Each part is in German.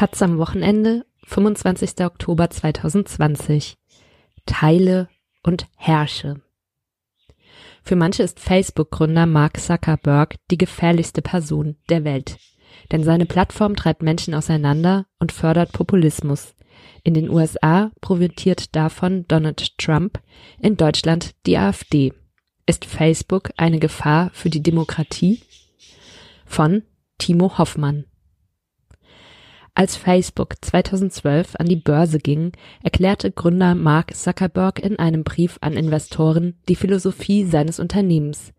Taz am Wochenende, 25. Oktober 2020. Teile und herrsche. Für manche ist Facebook-Gründer Mark Zuckerberg die gefährlichste Person der Welt. Denn seine Plattform treibt Menschen auseinander und fördert Populismus. In den USA profitiert davon Donald Trump, in Deutschland die AfD. Ist Facebook eine Gefahr für die Demokratie? Von Timo Hoffmann. Als Facebook 2012 an die Börse ging, erklärte Gründer Mark Zuckerberg in einem Brief an Investoren die Philosophie seines Unternehmens.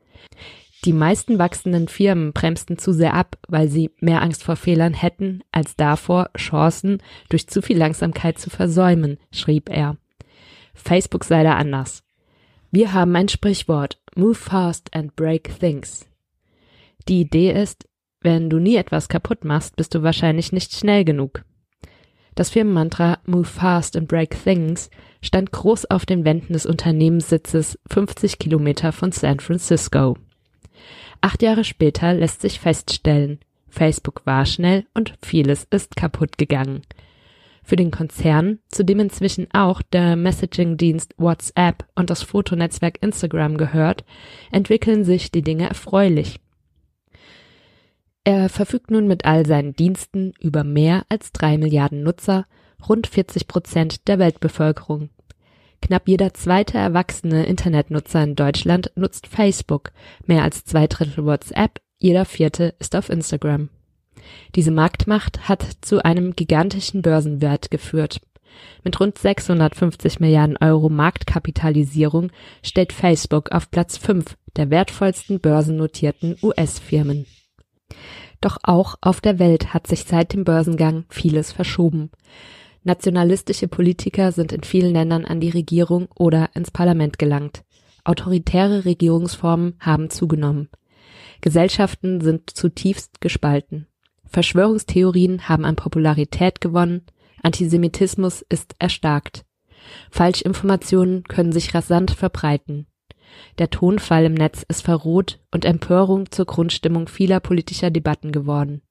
Die meisten wachsenden Firmen bremsten zu sehr ab, weil sie mehr Angst vor Fehlern hätten, als davor, Chancen durch zu viel Langsamkeit zu versäumen, schrieb er. Facebook sei da anders. Wir haben ein Sprichwort, move fast and break things. Die Idee ist, wenn du nie etwas kaputt machst, bist du wahrscheinlich nicht schnell genug. Das Firmenmantra Move Fast and Break Things stand groß auf den Wänden des Unternehmenssitzes 50 Kilometer von San Francisco. Acht Jahre später lässt sich feststellen, Facebook war schnell und vieles ist kaputt gegangen. Für den Konzern, zu dem inzwischen auch der Messaging-Dienst WhatsApp und das Fotonetzwerk Instagram gehört, entwickeln sich die Dinge erfreulich. Er verfügt nun mit all seinen Diensten über mehr als drei Milliarden Nutzer, rund 40 Prozent der Weltbevölkerung. Knapp jeder zweite erwachsene Internetnutzer in Deutschland nutzt Facebook, mehr als zwei Drittel WhatsApp, jeder vierte ist auf Instagram. Diese Marktmacht hat zu einem gigantischen Börsenwert geführt. Mit rund 650 Milliarden Euro Marktkapitalisierung steht Facebook auf Platz 5 der wertvollsten börsennotierten US-Firmen. Doch auch auf der Welt hat sich seit dem Börsengang vieles verschoben. Nationalistische Politiker sind in vielen Ländern an die Regierung oder ins Parlament gelangt. Autoritäre Regierungsformen haben zugenommen. Gesellschaften sind zutiefst gespalten. Verschwörungstheorien haben an Popularität gewonnen, Antisemitismus ist erstarkt. Falschinformationen können sich rasant verbreiten. Der Tonfall im Netz ist verroht und Empörung zur Grundstimmung vieler politischer Debatten geworden.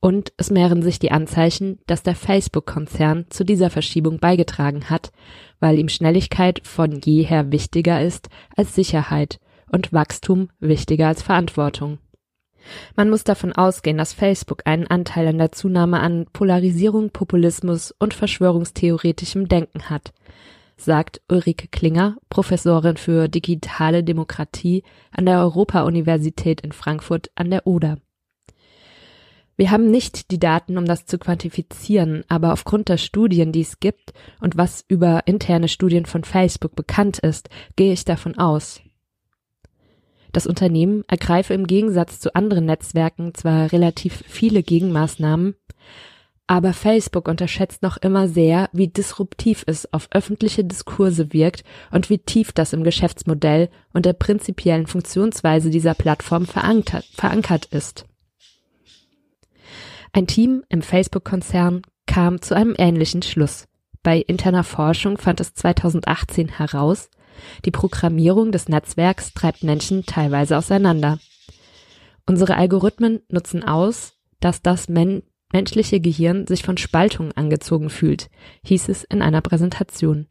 Und es mehren sich die Anzeichen, dass der Facebook-Konzern zu dieser Verschiebung beigetragen hat, weil ihm Schnelligkeit von jeher wichtiger ist als Sicherheit und Wachstum wichtiger als Verantwortung. Man muss davon ausgehen, dass Facebook einen Anteil an der Zunahme an Polarisierung, Populismus und verschwörungstheoretischem Denken hat, sagt Ulrike Klinger, Professorin für digitale Demokratie an der Europa-Universität in Frankfurt an der Oder. Wir haben nicht die Daten, um das zu quantifizieren, aber aufgrund der Studien, die es gibt und was über interne Studien von Facebook bekannt ist, gehe ich davon aus. Das Unternehmen ergreife im Gegensatz zu anderen Netzwerken zwar relativ viele Gegenmaßnahmen, aber Facebook unterschätzt noch immer sehr, wie disruptiv es auf öffentliche Diskurse wirkt und wie tief das im Geschäftsmodell und der prinzipiellen Funktionsweise dieser Plattform verankert, ist. Ein Team im Facebook-Konzern kam zu einem ähnlichen Schluss. Bei interner Forschung fand es 2018 heraus, die Programmierung des Netzwerks treibt Menschen teilweise auseinander. Unsere Algorithmen nutzen aus, dass das Men menschliche Gehirn sich von Spaltung angezogen fühlt, hieß es in einer Präsentation.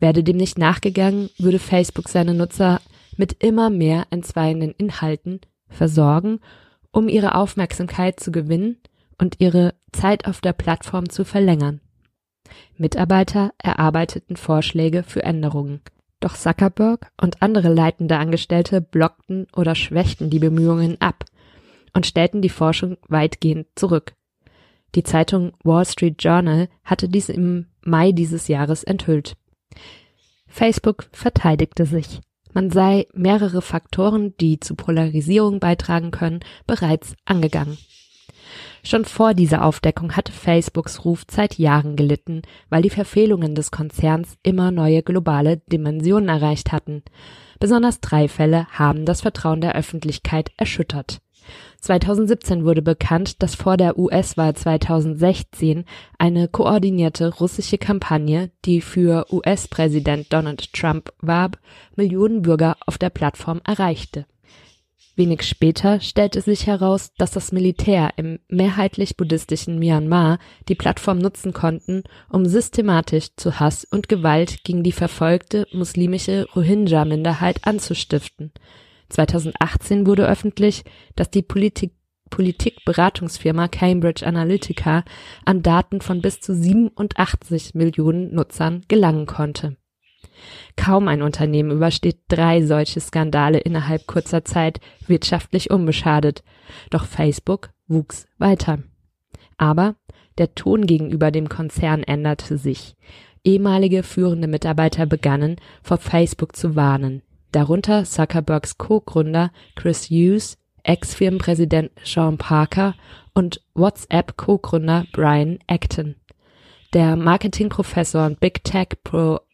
Werde dem nicht nachgegangen, würde Facebook seine Nutzer mit immer mehr entzweienden Inhalten versorgen, um ihre Aufmerksamkeit zu gewinnen und ihre Zeit auf der Plattform zu verlängern. Mitarbeiter erarbeiteten Vorschläge für Änderungen. Doch Zuckerberg und andere leitende Angestellte blockten oder schwächten die Bemühungen ab und stellten die Forschung weitgehend zurück. Die Zeitung Wall Street Journal hatte dies im Mai dieses Jahres enthüllt. Facebook verteidigte sich. Man sei mehrere Faktoren, die zu Polarisierung beitragen können, bereits angegangen. Schon vor dieser Aufdeckung hatte Facebooks Ruf seit Jahren gelitten, weil die Verfehlungen des Konzerns immer neue globale Dimensionen erreicht hatten. Besonders drei Fälle haben das Vertrauen der Öffentlichkeit erschüttert. 2017 wurde bekannt, dass vor der US-Wahl 2016 eine koordinierte russische Kampagne, die für US-Präsident Donald Trump warb, Millionen Bürger auf der Plattform erreichte. Wenig später stellte sich heraus, dass das Militär im mehrheitlich buddhistischen Myanmar die Plattform nutzen konnten, um systematisch zu Hass und Gewalt gegen die verfolgte muslimische Rohingya-Minderheit anzustiften. 2018 wurde öffentlich, dass die Politik Politikberatungsfirma Cambridge Analytica an Daten von bis zu 87 Millionen Nutzern gelangen konnte Kaum ein Unternehmen übersteht drei solche Skandale innerhalb kurzer Zeit wirtschaftlich unbeschadet. Doch Facebook wuchs weiter. Aber der Ton gegenüber dem Konzern änderte sich. Ehemalige führende Mitarbeiter begannen, vor Facebook zu warnen. Darunter Zuckerbergs Co-Gründer Chris Hughes, Ex-Firmenpräsident Sean Parker und WhatsApp-Co-Gründer Brian Acton. Der Marketingprofessor und Big Tech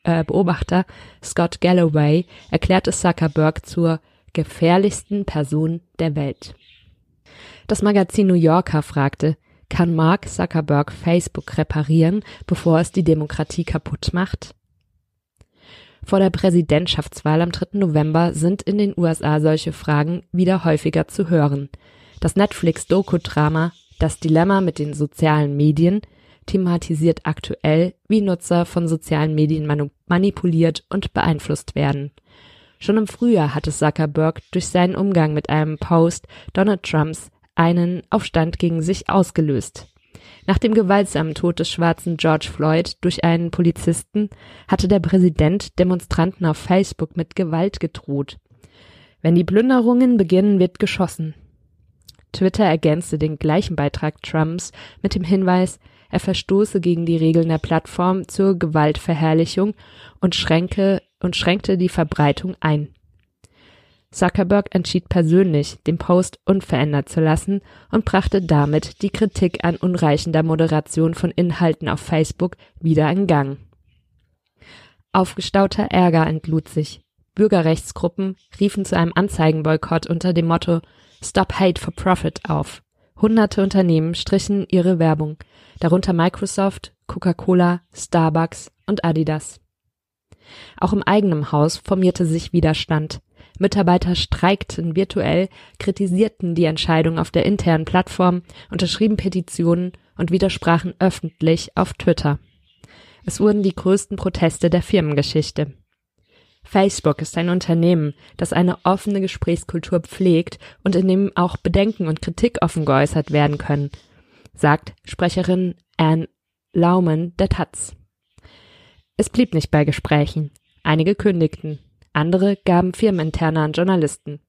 äh, Beobachter Scott Galloway erklärte Zuckerberg zur gefährlichsten Person der Welt. Das Magazin New Yorker fragte, kann Mark Zuckerberg Facebook reparieren, bevor es die Demokratie kaputt macht? Vor der Präsidentschaftswahl am 3. November sind in den USA solche Fragen wieder häufiger zu hören. Das Netflix-Doku-Drama Das Dilemma mit den sozialen Medien thematisiert aktuell, wie Nutzer von sozialen Medien manipuliert und beeinflusst werden. Schon im Frühjahr hatte Zuckerberg durch seinen Umgang mit einem Post Donald Trumps einen Aufstand gegen sich ausgelöst. Nach dem gewaltsamen Tod des schwarzen George Floyd durch einen Polizisten hatte der Präsident Demonstranten auf Facebook mit Gewalt gedroht. Wenn die Plünderungen beginnen, wird geschossen. Twitter ergänzte den gleichen Beitrag Trumps mit dem Hinweis, er verstoße gegen die Regeln der Plattform zur Gewaltverherrlichung und, schränke, und schränkte die Verbreitung ein. Zuckerberg entschied persönlich, den Post unverändert zu lassen und brachte damit die Kritik an unreichender Moderation von Inhalten auf Facebook wieder in Gang. Aufgestauter Ärger entlud sich. Bürgerrechtsgruppen riefen zu einem Anzeigenboykott unter dem Motto Stop Hate for Profit auf. Hunderte Unternehmen strichen ihre Werbung, darunter Microsoft, Coca-Cola, Starbucks und Adidas. Auch im eigenen Haus formierte sich Widerstand. Mitarbeiter streikten virtuell, kritisierten die Entscheidung auf der internen Plattform, unterschrieben Petitionen und widersprachen öffentlich auf Twitter. Es wurden die größten Proteste der Firmengeschichte. Facebook ist ein Unternehmen, das eine offene Gesprächskultur pflegt und in dem auch Bedenken und Kritik offen geäußert werden können, sagt Sprecherin Anne Laumann der Taz. Es blieb nicht bei Gesprächen. Einige kündigten, andere gaben firmeninterne an Journalisten.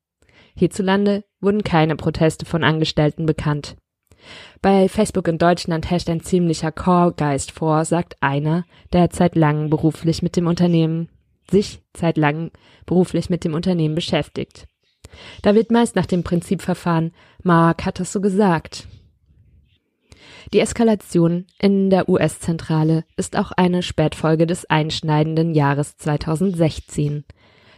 Hierzulande wurden keine Proteste von Angestellten bekannt. Bei Facebook in Deutschland herrscht ein ziemlicher Chorgeist vor, sagt einer, der seit langem beruflich mit dem Unternehmen sich zeitlang beruflich mit dem Unternehmen beschäftigt. Da wird meist nach dem Prinzip verfahren, Mark hat das so gesagt. Die Eskalation in der US-Zentrale ist auch eine Spätfolge des einschneidenden Jahres 2016.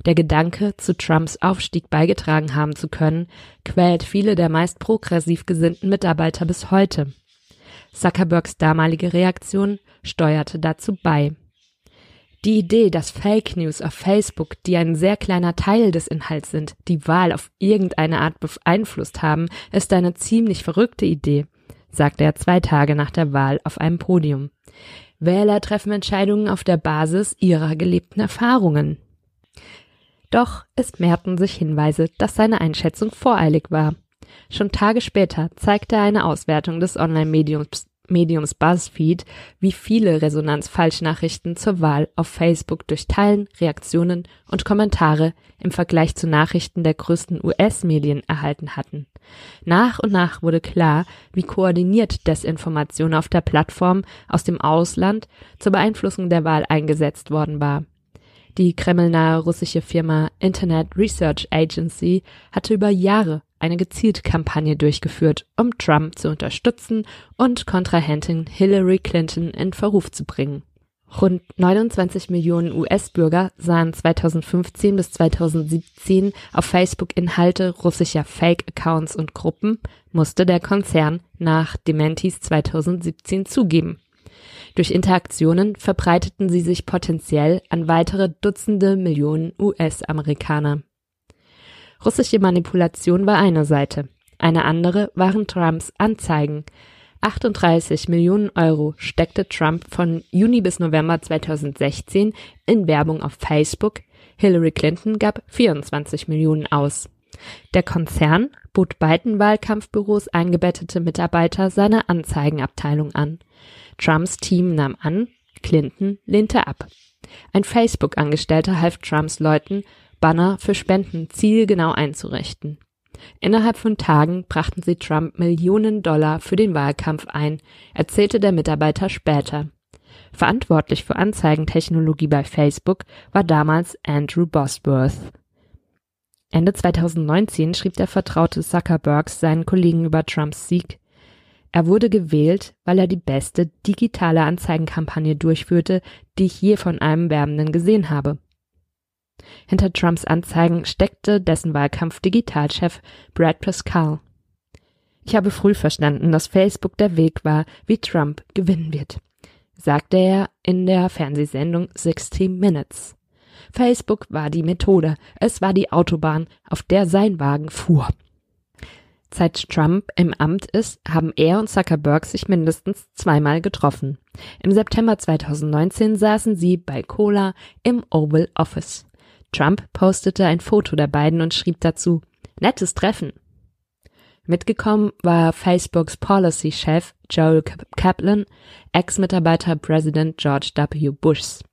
Der Gedanke, zu Trumps Aufstieg beigetragen haben zu können, quält viele der meist progressiv gesinnten Mitarbeiter bis heute. Zuckerbergs damalige Reaktion steuerte dazu bei. Die Idee, dass Fake News auf Facebook, die ein sehr kleiner Teil des Inhalts sind, die Wahl auf irgendeine Art beeinflusst haben, ist eine ziemlich verrückte Idee, sagte er zwei Tage nach der Wahl auf einem Podium. Wähler treffen Entscheidungen auf der Basis ihrer gelebten Erfahrungen. Doch es mehrten sich Hinweise, dass seine Einschätzung voreilig war. Schon Tage später zeigte eine Auswertung des Online-Mediums Mediums BuzzFeed, wie viele Resonanz-Falschnachrichten zur Wahl auf Facebook durch Teilen, Reaktionen und Kommentare im Vergleich zu Nachrichten der größten US-Medien erhalten hatten. Nach und nach wurde klar, wie koordiniert Desinformation auf der Plattform aus dem Ausland zur Beeinflussung der Wahl eingesetzt worden war. Die kremlnahe russische Firma Internet Research Agency hatte über Jahre eine gezielte Kampagne durchgeführt, um Trump zu unterstützen und Kontrahentin Hillary Clinton in Verruf zu bringen. Rund 29 Millionen US-Bürger sahen 2015 bis 2017 auf Facebook Inhalte russischer Fake-Accounts und Gruppen, musste der Konzern nach Dementis 2017 zugeben. Durch Interaktionen verbreiteten sie sich potenziell an weitere Dutzende Millionen US-Amerikaner. Russische Manipulation war eine Seite. Eine andere waren Trumps Anzeigen. 38 Millionen Euro steckte Trump von Juni bis November 2016 in Werbung auf Facebook. Hillary Clinton gab 24 Millionen aus. Der Konzern bot beiden Wahlkampfbüros eingebettete Mitarbeiter seiner Anzeigenabteilung an. Trumps Team nahm an, Clinton lehnte ab. Ein Facebook-Angestellter half Trumps Leuten, Banner für Spenden zielgenau einzurichten. Innerhalb von Tagen brachten sie Trump Millionen Dollar für den Wahlkampf ein, erzählte der Mitarbeiter später. Verantwortlich für Anzeigentechnologie bei Facebook war damals Andrew Bosworth. Ende 2019 schrieb der Vertraute Zuckerberg seinen Kollegen über Trumps Sieg. Er wurde gewählt, weil er die beste digitale Anzeigenkampagne durchführte, die ich je von einem Werbenden gesehen habe. Hinter Trumps Anzeigen steckte dessen Wahlkampf-Digitalchef Brad Pascal. Ich habe früh verstanden, dass Facebook der Weg war, wie Trump gewinnen wird, sagte er in der Fernsehsendung 60 Minutes. Facebook war die Methode, es war die Autobahn, auf der sein Wagen fuhr. Seit Trump im Amt ist, haben er und Zuckerberg sich mindestens zweimal getroffen. Im September 2019 saßen sie bei Cola im Oval Office. Trump postete ein Foto der beiden und schrieb dazu, nettes Treffen. Mitgekommen war Facebooks Policy-Chef Joel Kaplan, Ex-Mitarbeiter Präsident George W. Bushs.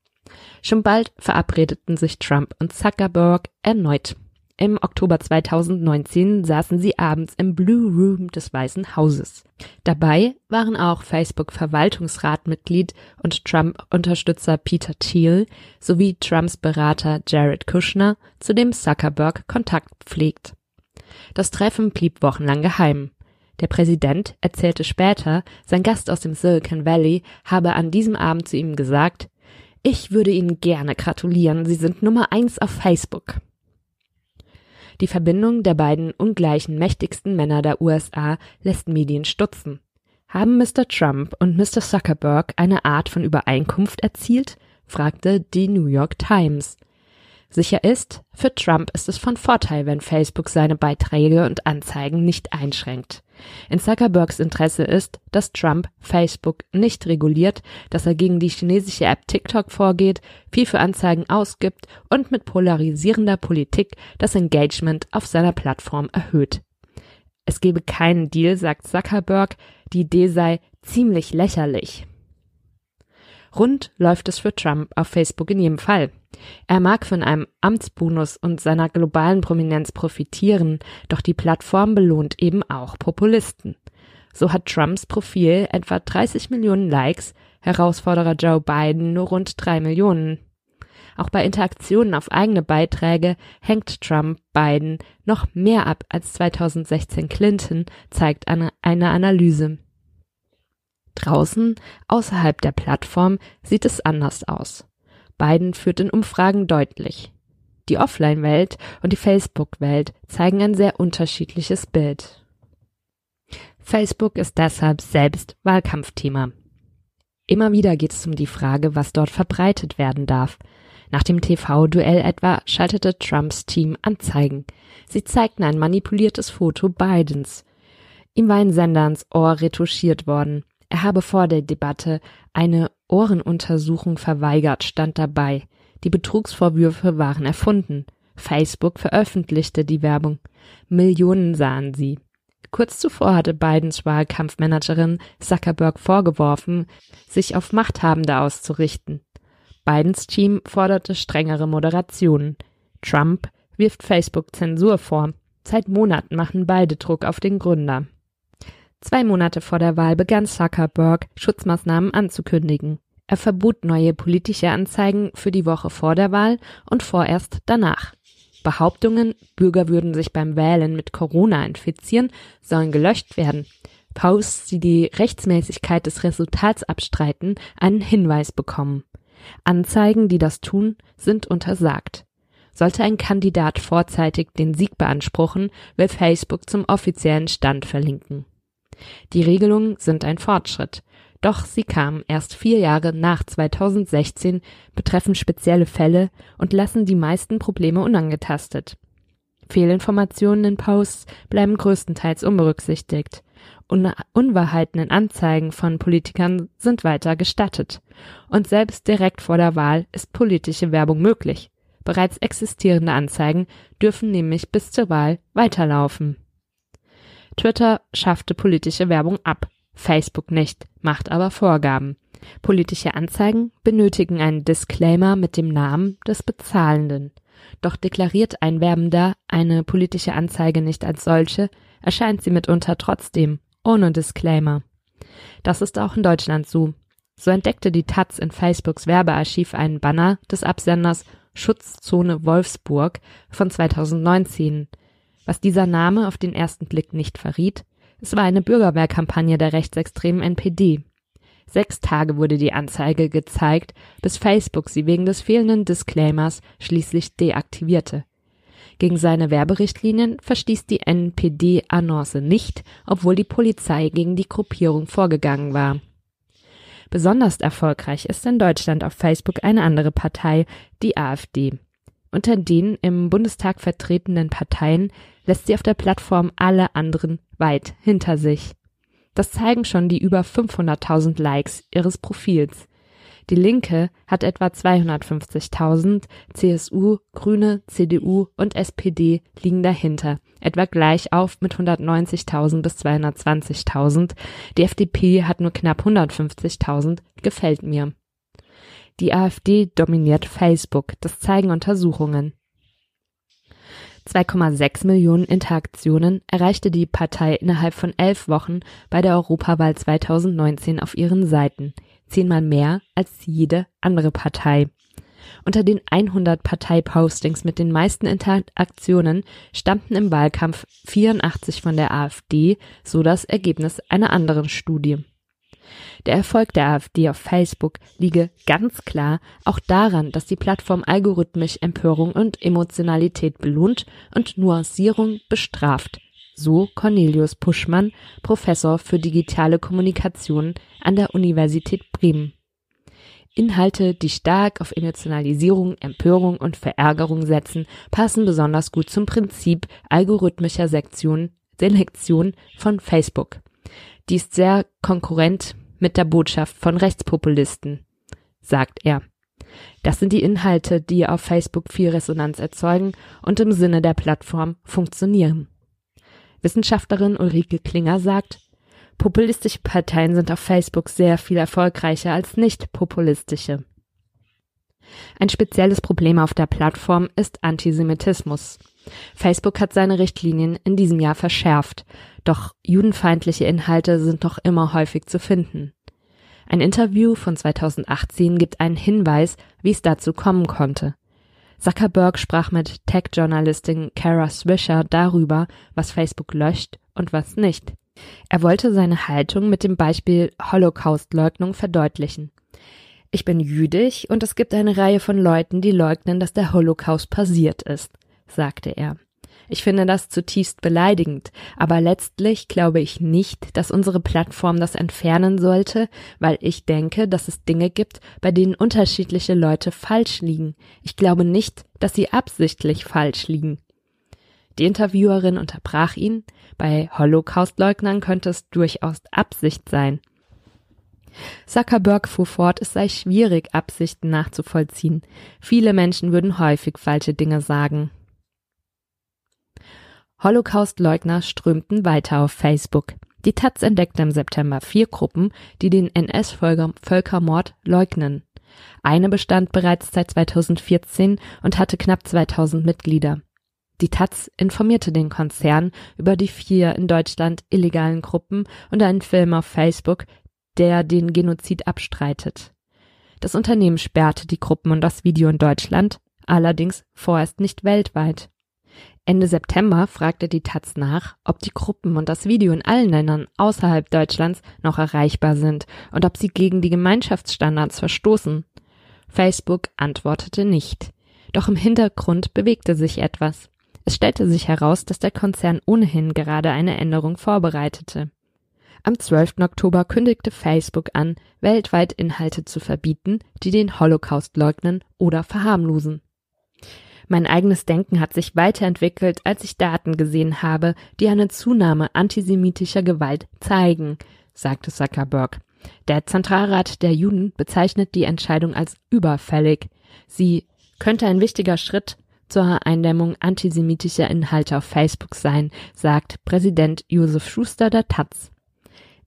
Schon bald verabredeten sich Trump und Zuckerberg erneut. Im Oktober 2019 saßen sie abends im Blue Room des Weißen Hauses. Dabei waren auch Facebook-Verwaltungsratmitglied und Trump-Unterstützer Peter Thiel sowie Trumps Berater Jared Kushner, zu dem Zuckerberg Kontakt pflegt. Das Treffen blieb wochenlang geheim. Der Präsident erzählte später, sein Gast aus dem Silicon Valley habe an diesem Abend zu ihm gesagt, ich würde Ihnen gerne gratulieren, Sie sind Nummer eins auf Facebook. Die Verbindung der beiden ungleichen mächtigsten Männer der USA lässt Medien stutzen. Haben Mr. Trump und Mr. Zuckerberg eine Art von Übereinkunft erzielt? fragte die New York Times. Sicher ist, für Trump ist es von Vorteil, wenn Facebook seine Beiträge und Anzeigen nicht einschränkt. In Zuckerbergs Interesse ist, dass Trump Facebook nicht reguliert, dass er gegen die chinesische App TikTok vorgeht, viel für Anzeigen ausgibt und mit polarisierender Politik das Engagement auf seiner Plattform erhöht. Es gebe keinen Deal, sagt Zuckerberg, die Idee sei ziemlich lächerlich. Rund läuft es für Trump auf Facebook in jedem Fall. Er mag von einem Amtsbonus und seiner globalen Prominenz profitieren, doch die Plattform belohnt eben auch Populisten. So hat Trumps Profil etwa 30 Millionen Likes, Herausforderer Joe Biden nur rund drei Millionen. Auch bei Interaktionen auf eigene Beiträge hängt Trump Biden noch mehr ab als 2016 Clinton, zeigt eine, eine Analyse. Draußen, außerhalb der Plattform, sieht es anders aus. Biden führt in Umfragen deutlich. Die Offline-Welt und die Facebook-Welt zeigen ein sehr unterschiedliches Bild. Facebook ist deshalb selbst Wahlkampfthema. Immer wieder geht es um die Frage, was dort verbreitet werden darf. Nach dem TV-Duell etwa schaltete Trumps Team Anzeigen. Sie zeigten ein manipuliertes Foto Bidens. Ihm war ein Sender ans Ohr retuschiert worden. Er habe vor der Debatte eine Ohrenuntersuchung verweigert, stand dabei. Die Betrugsvorwürfe waren erfunden. Facebook veröffentlichte die Werbung. Millionen sahen sie. Kurz zuvor hatte Bidens Wahlkampfmanagerin Zuckerberg vorgeworfen, sich auf Machthabende auszurichten. Bidens Team forderte strengere Moderationen. Trump wirft Facebook Zensur vor. Seit Monaten machen beide Druck auf den Gründer. Zwei Monate vor der Wahl begann Zuckerberg, Schutzmaßnahmen anzukündigen. Er verbot neue politische Anzeigen für die Woche vor der Wahl und vorerst danach. Behauptungen, Bürger würden sich beim Wählen mit Corona infizieren, sollen gelöscht werden. Posts, die die Rechtsmäßigkeit des Resultats abstreiten, einen Hinweis bekommen. Anzeigen, die das tun, sind untersagt. Sollte ein Kandidat vorzeitig den Sieg beanspruchen, will Facebook zum offiziellen Stand verlinken. Die Regelungen sind ein Fortschritt, doch sie kamen erst vier Jahre nach 2016, betreffen spezielle Fälle und lassen die meisten Probleme unangetastet. Fehlinformationen in Posts bleiben größtenteils unberücksichtigt. Un Unwahrheiten in Anzeigen von Politikern sind weiter gestattet. Und selbst direkt vor der Wahl ist politische Werbung möglich. Bereits existierende Anzeigen dürfen nämlich bis zur Wahl weiterlaufen. Twitter schaffte politische Werbung ab, Facebook nicht, macht aber Vorgaben. Politische Anzeigen benötigen einen Disclaimer mit dem Namen des Bezahlenden. Doch deklariert ein Werbender eine politische Anzeige nicht als solche, erscheint sie mitunter trotzdem, ohne Disclaimer. Das ist auch in Deutschland so. So entdeckte die Taz in Facebooks Werbearchiv einen Banner des Absenders Schutzzone Wolfsburg von 2019. Was dieser Name auf den ersten Blick nicht verriet, es war eine Bürgerwehrkampagne der rechtsextremen NPD. Sechs Tage wurde die Anzeige gezeigt, bis Facebook sie wegen des fehlenden Disclaimers schließlich deaktivierte. Gegen seine Werberichtlinien verstieß die NPD Annonce nicht, obwohl die Polizei gegen die Gruppierung vorgegangen war. Besonders erfolgreich ist in Deutschland auf Facebook eine andere Partei, die AfD. Unter den im Bundestag vertretenen Parteien lässt sie auf der Plattform alle anderen weit hinter sich. Das zeigen schon die über 500.000 Likes ihres Profils. Die Linke hat etwa 250.000, CSU, Grüne, CDU und SPD liegen dahinter, etwa gleich auf mit 190.000 bis 220.000. Die FDP hat nur knapp 150.000, gefällt mir. Die AfD dominiert Facebook, das zeigen Untersuchungen. 2,6 Millionen Interaktionen erreichte die Partei innerhalb von elf Wochen bei der Europawahl 2019 auf ihren Seiten zehnmal mehr als jede andere Partei. Unter den 100 Parteipostings mit den meisten Interaktionen stammten im Wahlkampf 84 von der AfD, so das Ergebnis einer anderen Studie. Der Erfolg der AfD auf Facebook liege ganz klar auch daran, dass die Plattform algorithmisch Empörung und Emotionalität belohnt und Nuancierung bestraft so Cornelius Puschmann, Professor für digitale Kommunikation an der Universität Bremen. Inhalte, die stark auf Emotionalisierung, Empörung und Verärgerung setzen, passen besonders gut zum Prinzip algorithmischer Sektion, Selektion von Facebook. Die ist sehr konkurrent mit der Botschaft von Rechtspopulisten, sagt er. Das sind die Inhalte, die auf Facebook viel Resonanz erzeugen und im Sinne der Plattform funktionieren. Wissenschaftlerin Ulrike Klinger sagt, populistische Parteien sind auf Facebook sehr viel erfolgreicher als nicht populistische. Ein spezielles Problem auf der Plattform ist Antisemitismus. Facebook hat seine Richtlinien in diesem Jahr verschärft, doch judenfeindliche Inhalte sind noch immer häufig zu finden. Ein Interview von 2018 gibt einen Hinweis, wie es dazu kommen konnte. Zuckerberg sprach mit Tech-Journalistin Kara Swisher darüber, was Facebook löscht und was nicht. Er wollte seine Haltung mit dem Beispiel Holocaust-Leugnung verdeutlichen. Ich bin jüdisch und es gibt eine Reihe von Leuten, die leugnen, dass der Holocaust passiert ist, sagte er. Ich finde das zutiefst beleidigend, aber letztlich glaube ich nicht, dass unsere Plattform das entfernen sollte, weil ich denke, dass es Dinge gibt, bei denen unterschiedliche Leute falsch liegen. Ich glaube nicht, dass sie absichtlich falsch liegen. Die Interviewerin unterbrach ihn, bei Holocaustleugnern könnte es durchaus Absicht sein. Zuckerberg fuhr fort, es sei schwierig, Absichten nachzuvollziehen. Viele Menschen würden häufig falsche Dinge sagen. Holocaust-Leugner strömten weiter auf Facebook. Die Taz entdeckte im September vier Gruppen, die den NS-Völkermord leugnen. Eine bestand bereits seit 2014 und hatte knapp 2000 Mitglieder. Die Taz informierte den Konzern über die vier in Deutschland illegalen Gruppen und einen Film auf Facebook, der den Genozid abstreitet. Das Unternehmen sperrte die Gruppen und das Video in Deutschland, allerdings vorerst nicht weltweit. Ende September fragte die Taz nach, ob die Gruppen und das Video in allen Ländern außerhalb Deutschlands noch erreichbar sind und ob sie gegen die Gemeinschaftsstandards verstoßen. Facebook antwortete nicht. Doch im Hintergrund bewegte sich etwas. Es stellte sich heraus, dass der Konzern ohnehin gerade eine Änderung vorbereitete. Am 12. Oktober kündigte Facebook an, weltweit Inhalte zu verbieten, die den Holocaust leugnen oder verharmlosen. Mein eigenes Denken hat sich weiterentwickelt, als ich Daten gesehen habe, die eine Zunahme antisemitischer Gewalt zeigen, sagte Zuckerberg. Der Zentralrat der Juden bezeichnet die Entscheidung als überfällig. Sie könnte ein wichtiger Schritt zur Eindämmung antisemitischer Inhalte auf Facebook sein, sagt Präsident Josef Schuster der Taz.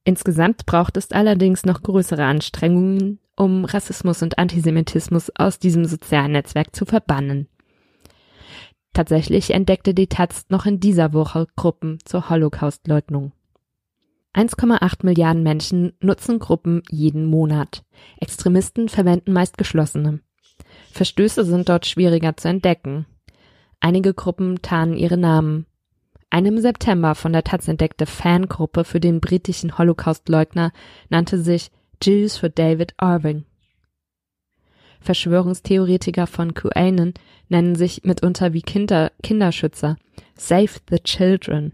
Insgesamt braucht es allerdings noch größere Anstrengungen, um Rassismus und Antisemitismus aus diesem sozialen Netzwerk zu verbannen. Tatsächlich entdeckte die Taz noch in dieser Woche Gruppen zur Holocaustleugnung. 1,8 Milliarden Menschen nutzen Gruppen jeden Monat. Extremisten verwenden meist geschlossene. Verstöße sind dort schwieriger zu entdecken. Einige Gruppen tarnen ihre Namen. Eine im September von der Taz entdeckte Fangruppe für den britischen Holocaustleugner nannte sich Jews for David Irving. Verschwörungstheoretiker von QAnon nennen sich mitunter wie Kinder Kinderschützer. Save the Children.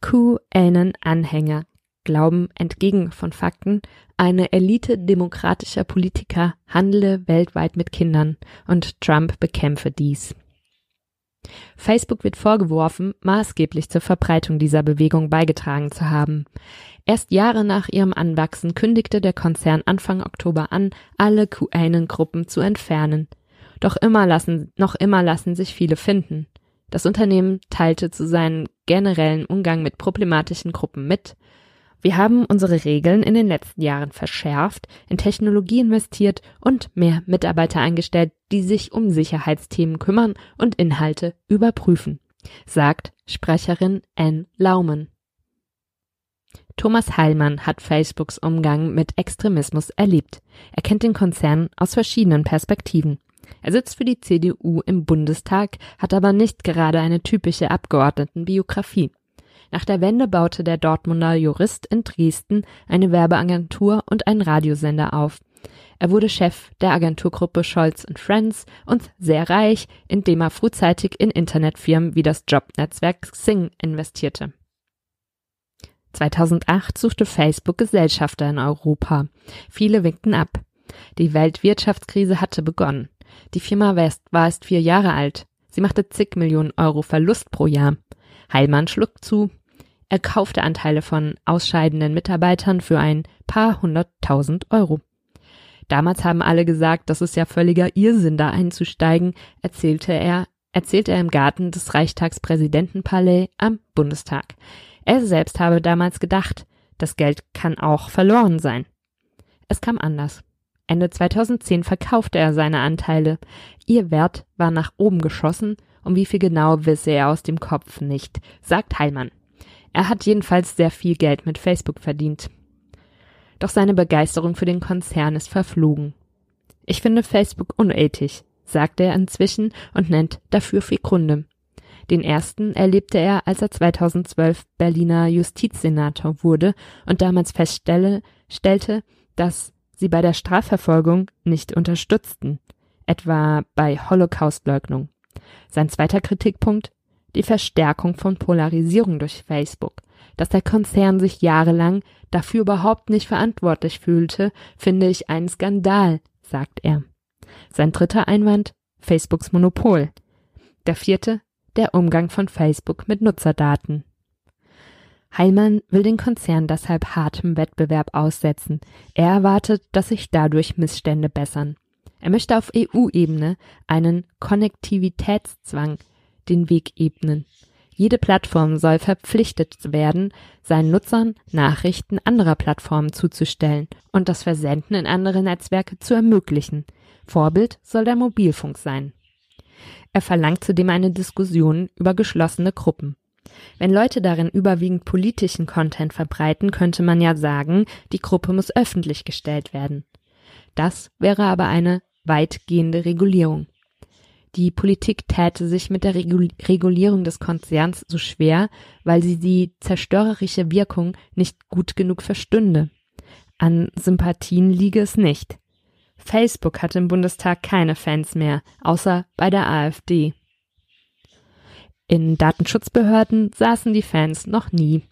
QAnon-Anhänger glauben entgegen von Fakten, eine Elite demokratischer Politiker handle weltweit mit Kindern und Trump bekämpfe dies. Facebook wird vorgeworfen, maßgeblich zur Verbreitung dieser Bewegung beigetragen zu haben. Erst Jahre nach ihrem Anwachsen kündigte der Konzern Anfang Oktober an, alle QAnon-Gruppen zu entfernen. Doch immer lassen, noch immer lassen sich viele finden. Das Unternehmen teilte zu seinem generellen Umgang mit problematischen Gruppen mit, wir haben unsere Regeln in den letzten Jahren verschärft, in Technologie investiert und mehr Mitarbeiter eingestellt, die sich um Sicherheitsthemen kümmern und Inhalte überprüfen, sagt Sprecherin Anne Laumen. Thomas Heilmann hat Facebooks Umgang mit Extremismus erlebt. Er kennt den Konzern aus verschiedenen Perspektiven. Er sitzt für die CDU im Bundestag, hat aber nicht gerade eine typische Abgeordnetenbiografie. Nach der Wende baute der Dortmunder Jurist in Dresden eine Werbeagentur und einen Radiosender auf. Er wurde Chef der Agenturgruppe Scholz Friends und sehr reich, indem er frühzeitig in Internetfirmen wie das Jobnetzwerk Xing investierte. 2008 suchte Facebook Gesellschafter in Europa. Viele winkten ab. Die Weltwirtschaftskrise hatte begonnen. Die Firma West war erst vier Jahre alt. Sie machte zig Millionen Euro Verlust pro Jahr. Heilmann schlug zu. Er kaufte Anteile von ausscheidenden Mitarbeitern für ein paar hunderttausend Euro. Damals haben alle gesagt, das ist ja völliger Irrsinn, da einzusteigen, erzählte er, erzählte er im Garten des Reichstagspräsidentenpalais am Bundestag. Er selbst habe damals gedacht, das Geld kann auch verloren sein. Es kam anders. Ende 2010 verkaufte er seine Anteile. Ihr Wert war nach oben geschossen, um wie viel genau wisse er aus dem Kopf nicht, sagt Heilmann. Er hat jedenfalls sehr viel Geld mit Facebook verdient. Doch seine Begeisterung für den Konzern ist verflogen. Ich finde Facebook unethisch, sagt er inzwischen und nennt dafür vier Gründe. Den ersten erlebte er, als er 2012 Berliner Justizsenator wurde und damals feststellte, dass sie bei der Strafverfolgung nicht unterstützten, etwa bei Holocaustleugnung. Sein zweiter Kritikpunkt die Verstärkung von Polarisierung durch Facebook. Dass der Konzern sich jahrelang dafür überhaupt nicht verantwortlich fühlte, finde ich einen Skandal, sagt er. Sein dritter Einwand Facebooks Monopol. Der vierte der Umgang von Facebook mit Nutzerdaten. Heilmann will den Konzern deshalb hartem Wettbewerb aussetzen. Er erwartet, dass sich dadurch Missstände bessern. Er möchte auf EU-Ebene einen Konnektivitätszwang den Weg ebnen. Jede Plattform soll verpflichtet werden, seinen Nutzern Nachrichten anderer Plattformen zuzustellen und das Versenden in andere Netzwerke zu ermöglichen. Vorbild soll der Mobilfunk sein. Er verlangt zudem eine Diskussion über geschlossene Gruppen. Wenn Leute darin überwiegend politischen Content verbreiten, könnte man ja sagen, die Gruppe muss öffentlich gestellt werden. Das wäre aber eine weitgehende Regulierung. Die Politik täte sich mit der Regulierung des Konzerns so schwer, weil sie die zerstörerische Wirkung nicht gut genug verstünde. An Sympathien liege es nicht. Facebook hat im Bundestag keine Fans mehr, außer bei der AfD. In Datenschutzbehörden saßen die Fans noch nie.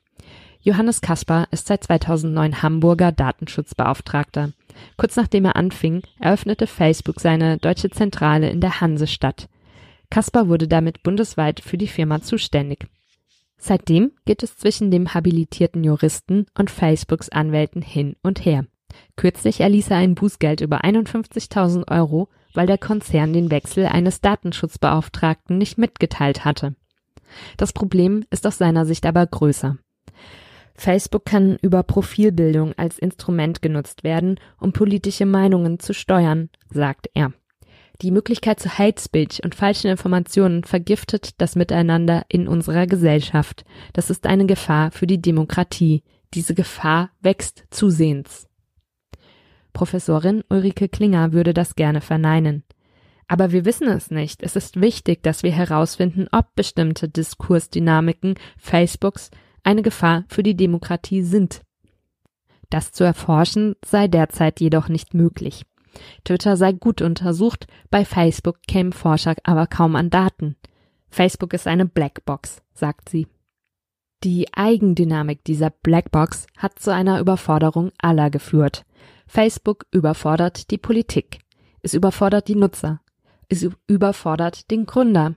Johannes Kaspar ist seit 2009 Hamburger Datenschutzbeauftragter. Kurz nachdem er anfing, eröffnete Facebook seine deutsche Zentrale in der Hansestadt. Kasper wurde damit bundesweit für die Firma zuständig. Seitdem geht es zwischen dem habilitierten Juristen und Facebooks Anwälten hin und her. Kürzlich erließ er ein Bußgeld über 51.000 Euro, weil der Konzern den Wechsel eines Datenschutzbeauftragten nicht mitgeteilt hatte. Das Problem ist aus seiner Sicht aber größer. Facebook kann über Profilbildung als Instrument genutzt werden, um politische Meinungen zu steuern, sagt er. Die Möglichkeit zu Hate Speech und falschen Informationen vergiftet das Miteinander in unserer Gesellschaft. Das ist eine Gefahr für die Demokratie. Diese Gefahr wächst zusehends. Professorin Ulrike Klinger würde das gerne verneinen. Aber wir wissen es nicht. Es ist wichtig, dass wir herausfinden, ob bestimmte Diskursdynamiken Facebooks eine Gefahr für die Demokratie sind. Das zu erforschen sei derzeit jedoch nicht möglich. Twitter sei gut untersucht, bei Facebook kämen Forscher aber kaum an Daten. Facebook ist eine Blackbox, sagt sie. Die Eigendynamik dieser Blackbox hat zu einer Überforderung aller geführt. Facebook überfordert die Politik. Es überfordert die Nutzer. Es überfordert den Gründer.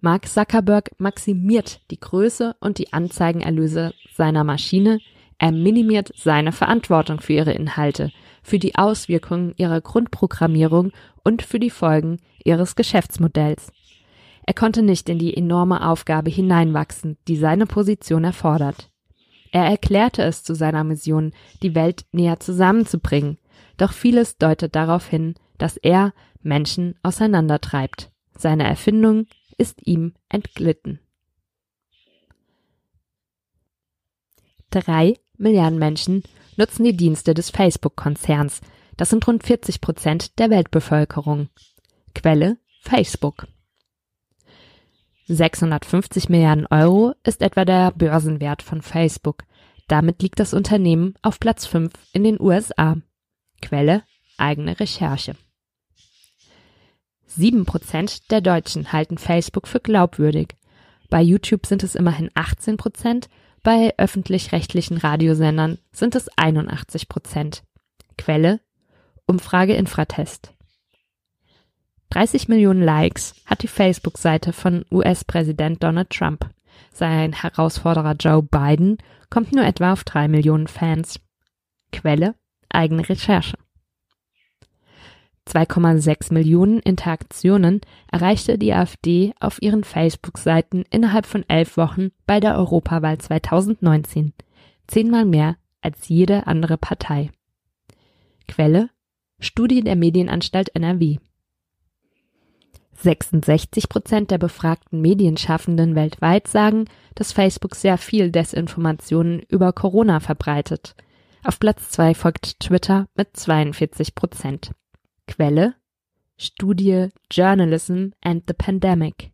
Mark Zuckerberg maximiert die Größe und die Anzeigenerlöse seiner Maschine, er minimiert seine Verantwortung für ihre Inhalte, für die Auswirkungen ihrer Grundprogrammierung und für die Folgen ihres Geschäftsmodells. Er konnte nicht in die enorme Aufgabe hineinwachsen, die seine Position erfordert. Er erklärte es zu seiner Mission, die Welt näher zusammenzubringen, doch vieles deutet darauf hin, dass er Menschen auseinandertreibt. Seine Erfindung ist ihm entglitten. Drei Milliarden Menschen nutzen die Dienste des Facebook-Konzerns. Das sind rund 40 Prozent der Weltbevölkerung. Quelle Facebook. 650 Milliarden Euro ist etwa der Börsenwert von Facebook. Damit liegt das Unternehmen auf Platz 5 in den USA. Quelle eigene Recherche. Sieben Prozent der Deutschen halten Facebook für glaubwürdig. Bei YouTube sind es immerhin 18 Prozent, bei öffentlich-rechtlichen Radiosendern sind es 81 Prozent. Quelle Umfrage Infratest. 30 Millionen Likes hat die Facebook-Seite von US-Präsident Donald Trump. Sein Herausforderer Joe Biden kommt nur etwa auf drei Millionen Fans. Quelle eigene Recherche. 2,6 Millionen Interaktionen erreichte die AfD auf ihren Facebook-Seiten innerhalb von elf Wochen bei der Europawahl 2019. Zehnmal mehr als jede andere Partei. Quelle Studie der Medienanstalt NRW. 66 Prozent der befragten Medienschaffenden weltweit sagen, dass Facebook sehr viel Desinformationen über Corona verbreitet. Auf Platz zwei folgt Twitter mit 42 Prozent. Quelle Studie Journalism and the Pandemic